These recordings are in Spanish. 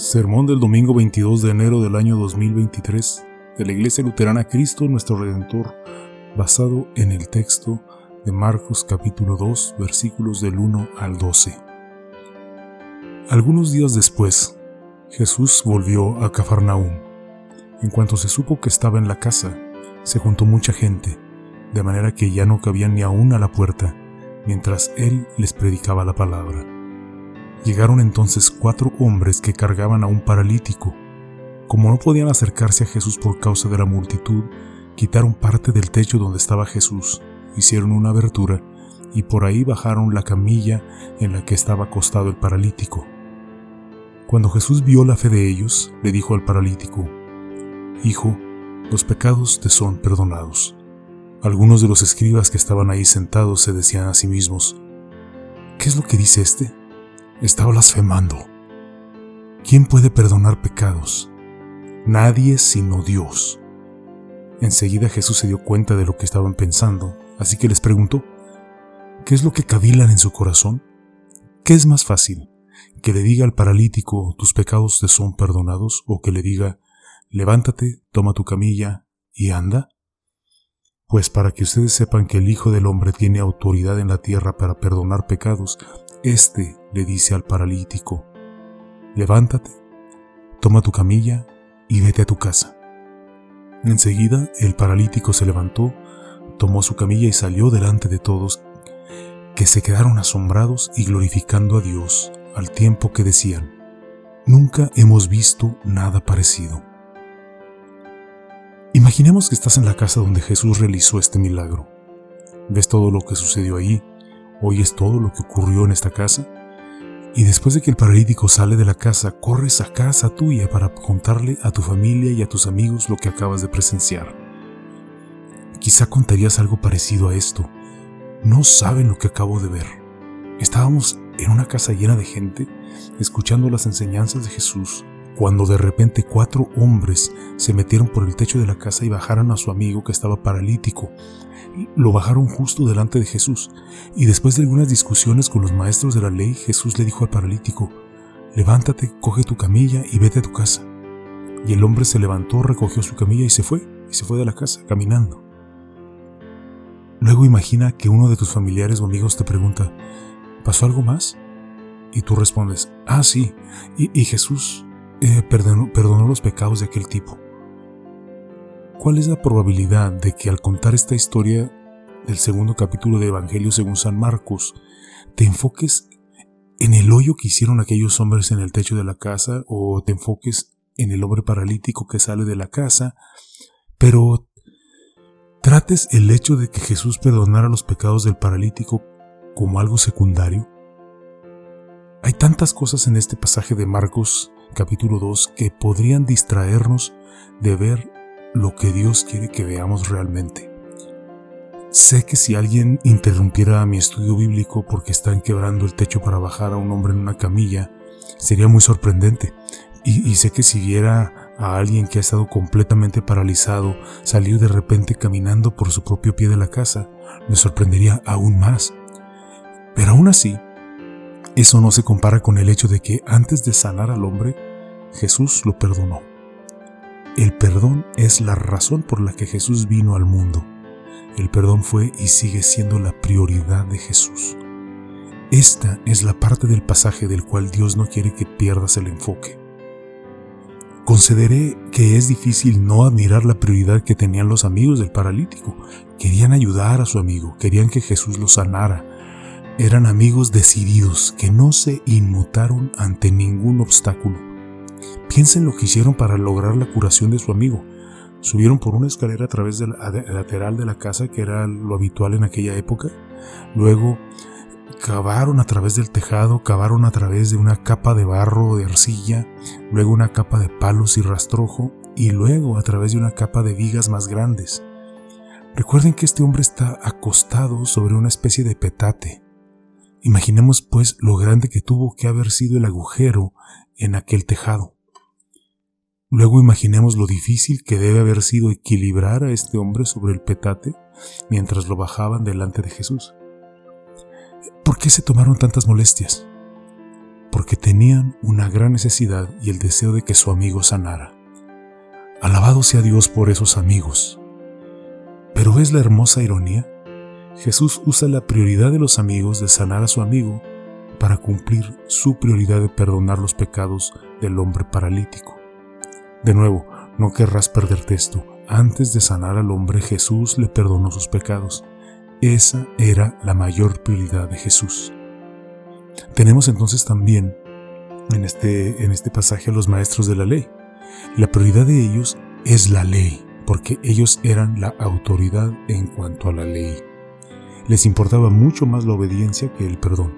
Sermón del domingo 22 de enero del año 2023 de la Iglesia Luterana Cristo nuestro Redentor, basado en el texto de Marcos capítulo 2 versículos del 1 al 12. Algunos días después, Jesús volvió a Cafarnaúm. En cuanto se supo que estaba en la casa, se juntó mucha gente, de manera que ya no cabían ni aún a la puerta, mientras él les predicaba la palabra. Llegaron entonces cuatro hombres que cargaban a un paralítico. Como no podían acercarse a Jesús por causa de la multitud, quitaron parte del techo donde estaba Jesús, hicieron una abertura y por ahí bajaron la camilla en la que estaba acostado el paralítico. Cuando Jesús vio la fe de ellos, le dijo al paralítico, Hijo, los pecados te son perdonados. Algunos de los escribas que estaban ahí sentados se decían a sí mismos, ¿qué es lo que dice este? Está blasfemando. ¿Quién puede perdonar pecados? Nadie sino Dios. Enseguida Jesús se dio cuenta de lo que estaban pensando, así que les preguntó, ¿qué es lo que cavilan en su corazón? ¿Qué es más fácil? ¿Que le diga al paralítico, tus pecados te son perdonados? ¿O que le diga, levántate, toma tu camilla y anda? Pues para que ustedes sepan que el Hijo del Hombre tiene autoridad en la tierra para perdonar pecados, este le dice al paralítico, levántate, toma tu camilla y vete a tu casa. Enseguida el paralítico se levantó, tomó su camilla y salió delante de todos, que se quedaron asombrados y glorificando a Dios al tiempo que decían, nunca hemos visto nada parecido. Imaginemos que estás en la casa donde Jesús realizó este milagro. Ves todo lo que sucedió allí, oyes todo lo que ocurrió en esta casa y después de que el paralítico sale de la casa, corres a casa tuya para contarle a tu familia y a tus amigos lo que acabas de presenciar. Quizá contarías algo parecido a esto. No saben lo que acabo de ver. Estábamos en una casa llena de gente, escuchando las enseñanzas de Jesús, cuando de repente cuatro hombres se metieron por el techo de la casa y bajaron a su amigo que estaba paralítico lo bajaron justo delante de Jesús, y después de algunas discusiones con los maestros de la ley, Jesús le dijo al paralítico, levántate, coge tu camilla y vete a tu casa. Y el hombre se levantó, recogió su camilla y se fue, y se fue de la casa, caminando. Luego imagina que uno de tus familiares o amigos te pregunta, ¿pasó algo más? Y tú respondes, ah, sí, y, Jesús eh, perdonó, los pecados de aquel tipo. ¿Cuál es la probabilidad de que al contar esta historia del segundo capítulo de Evangelio según San Marcos, te enfoques en el hoyo que hicieron aquellos hombres en el techo de la casa o te enfoques en el hombre paralítico que sale de la casa, pero trates el hecho de que Jesús perdonara los pecados del paralítico como algo secundario? Hay tantas cosas en este pasaje de Marcos capítulo 2 que podrían distraernos de ver lo que Dios quiere que veamos realmente. Sé que si alguien interrumpiera mi estudio bíblico porque están quebrando el techo para bajar a un hombre en una camilla, sería muy sorprendente. Y, sé que si viera a alguien que ha estado completamente paralizado salir de repente caminando por su propio pie de la casa, me sorprendería aún más. Pero aún así, eso no se compara con el hecho de que antes de sanar al hombre, Jesús lo perdonó. El perdón es la razón por la que Jesús vino al mundo. El perdón fue y sigue siendo la prioridad de Jesús. Esta es la parte del pasaje del cual Dios no quiere que pierdas el enfoque. Consideré que es difícil no admirar la prioridad que tenían los amigos del paralítico. Querían ayudar a su amigo, querían que Jesús lo sanara. Eran amigos decididos que no se inmutaron ante ningún obstáculo. Piensen lo que hicieron para lograr la curación de su amigo. Subieron por una escalera a través del lateral de la casa, que era lo habitual en aquella época. Luego cavaron a través del tejado, cavaron a través de una capa de barro o de arcilla, luego una capa de palos y rastrojo, y luego a través de una capa de vigas más grandes. Recuerden que este hombre está acostado sobre una especie de petate. Imaginemos pues lo grande que tuvo que haber sido el agujero en aquel tejado. Luego imaginemos lo difícil que debe haber sido equilibrar a este hombre sobre el petate mientras lo bajaban delante de Jesús. ¿Por qué se tomaron tantas molestias? porque tenían una gran necesidad y el deseo de que su amigo sanara. Alabado sea Dios por esos amigos. Pero ¿ves la hermosa ironía? Jesús usa la prioridad de los amigos de sanar a su amigo para cumplir su prioridad de perdonar los pecados del hombre paralítico. De nuevo, no querrás perderte esto. Antes de sanar al hombre, Jesús le perdonó sus pecados. Esa era la mayor prioridad de Jesús. Tenemos entonces también en este, en este pasaje a los maestros de la ley. La prioridad de ellos es la ley, porque ellos eran la autoridad en cuanto a la ley. Les importaba mucho más la obediencia que el perdón.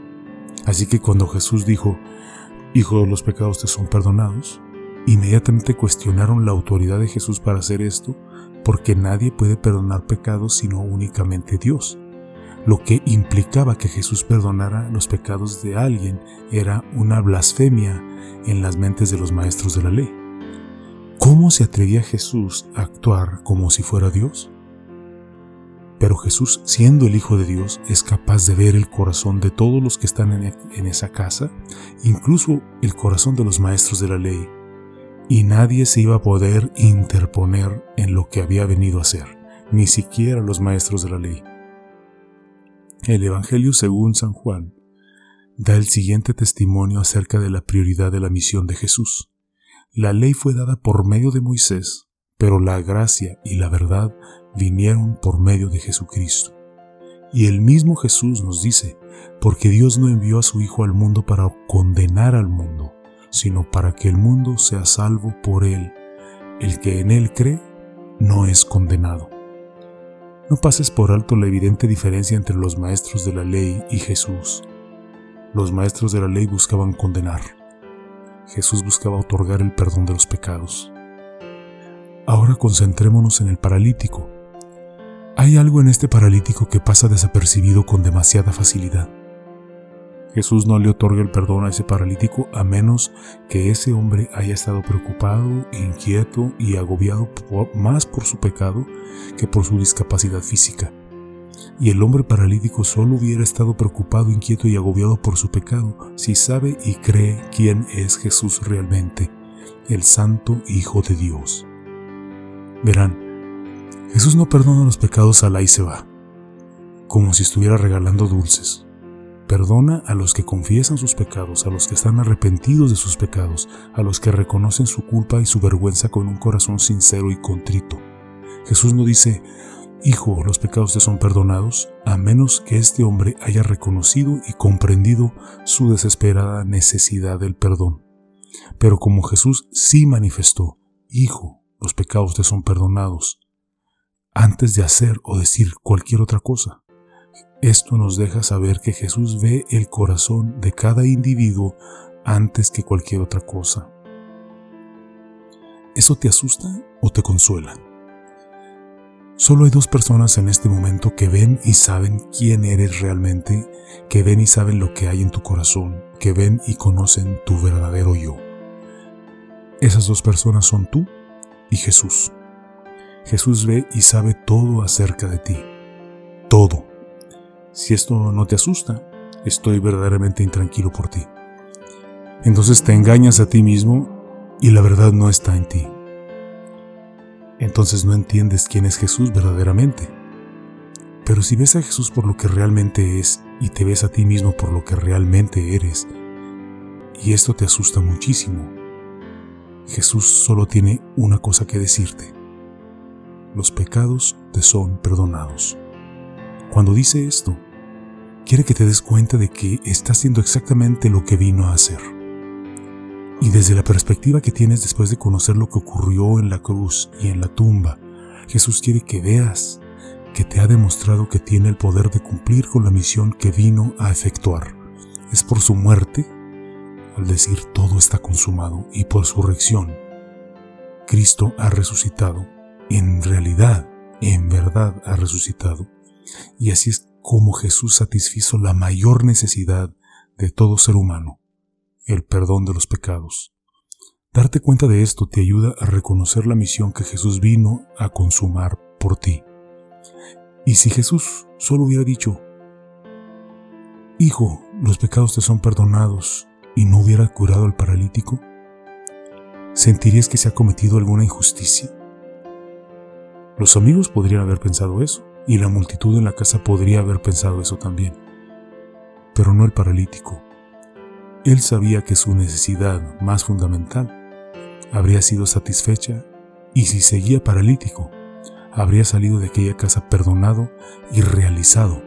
Así que cuando Jesús dijo, Hijo, los pecados te son perdonados, inmediatamente cuestionaron la autoridad de Jesús para hacer esto, porque nadie puede perdonar pecados sino únicamente Dios. Lo que implicaba que Jesús perdonara los pecados de alguien era una blasfemia en las mentes de los maestros de la ley. ¿Cómo se atrevía Jesús a actuar como si fuera Dios? Pero Jesús, siendo el Hijo de Dios, es capaz de ver el corazón de todos los que están en, esa casa, incluso el corazón de los maestros de la ley, y nadie se iba a poder interponer en lo que había venido a hacer, ni siquiera los maestros de la ley. El Evangelio según San Juan da el siguiente testimonio acerca de la prioridad de la misión de Jesús. La ley fue dada por medio de Moisés, pero la gracia y la verdad vinieron por medio de Jesucristo. Y el mismo Jesús nos dice, porque Dios no envió a su Hijo al mundo para condenar al mundo, sino para que el mundo sea salvo por él. El que en él cree no es condenado. No pases por alto la evidente diferencia entre los maestros de la ley y Jesús. Los maestros de la ley buscaban condenar. Jesús buscaba otorgar el perdón de los pecados. Ahora concentrémonos en el paralítico, hay algo en este paralítico que pasa desapercibido con demasiada facilidad. Jesús no le otorga el perdón a ese paralítico a menos que ese hombre haya estado preocupado, inquieto y agobiado más por su pecado que por su discapacidad física. Y el hombre paralítico solo hubiera estado preocupado, inquieto y agobiado por su pecado si sabe y cree quién es Jesús realmente, el Santo Hijo de Dios. Verán, Jesús no perdona los pecados a la y se va, como si estuviera regalando dulces. Perdona a los que confiesan sus pecados, a los que están arrepentidos de sus pecados, a los que reconocen su culpa y su vergüenza con un corazón sincero y contrito. Jesús no dice, Hijo, los pecados te son perdonados, a menos que este hombre haya reconocido y comprendido su desesperada necesidad del perdón. Pero como Jesús sí manifestó, Hijo, los pecados te son perdonados, antes de hacer o decir cualquier otra cosa. Esto nos deja saber que Jesús ve el corazón de cada individuo antes que cualquier otra cosa. ¿Eso te asusta o te consuela? Solo hay dos personas en este momento que ven y saben quién eres realmente, que ven y saben lo que hay en tu corazón, que ven y conocen tu verdadero yo. Esas dos personas son tú y Jesús. Jesús ve y sabe todo acerca de ti. Todo. Si esto no te asusta, estoy verdaderamente intranquilo por ti. Entonces te engañas a ti mismo y la verdad no está en ti. Entonces no entiendes quién es Jesús verdaderamente. Pero si ves a Jesús por lo que realmente es y te ves a ti mismo por lo que realmente eres, y esto te asusta muchísimo, Jesús solo tiene una cosa que decirte los pecados te son perdonados. Cuando dice esto, quiere que te des cuenta de que está haciendo exactamente lo que vino a hacer. Y desde la perspectiva que tienes después de conocer lo que ocurrió en la cruz y en la tumba, Jesús quiere que veas que te ha demostrado que tiene el poder de cumplir con la misión que vino a efectuar. Es por su muerte, al decir todo está consumado, y por su reacción, Cristo ha resucitado en realidad, en verdad ha resucitado. Y así es como Jesús satisfizo la mayor necesidad de todo ser humano, el perdón de los pecados. Darte cuenta de esto te ayuda a reconocer la misión que Jesús vino a consumar por ti. Y si Jesús solo hubiera dicho, Hijo, los pecados te son perdonados, y no hubiera curado al paralítico? ¿Sentirías que se ha cometido alguna injusticia? Los amigos podrían haber pensado eso, y la multitud en la casa podría haber pensado eso también, pero no el paralítico. Él sabía que su necesidad más fundamental habría sido satisfecha y si seguía paralítico, habría salido de aquella casa perdonado y realizado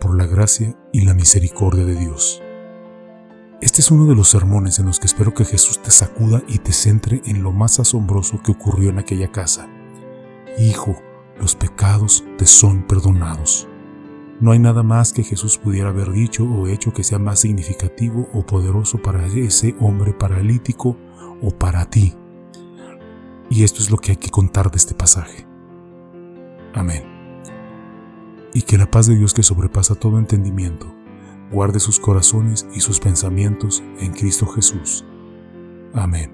por la gracia y la misericordia de Dios. Este es uno de los sermones en los que espero que Jesús te sacuda y te centre en lo más asombroso que ocurrió en aquella casa. Hijo, los pecados te son perdonados. No hay nada más que Jesús pudiera haber dicho o hecho que sea más significativo o poderoso para ese hombre paralítico o para ti. Y esto es lo que hay que contar de este pasaje. Amén. Y que la paz de Dios que sobrepasa todo entendimiento, guarde sus corazones y sus pensamientos en Cristo Jesús. Amén.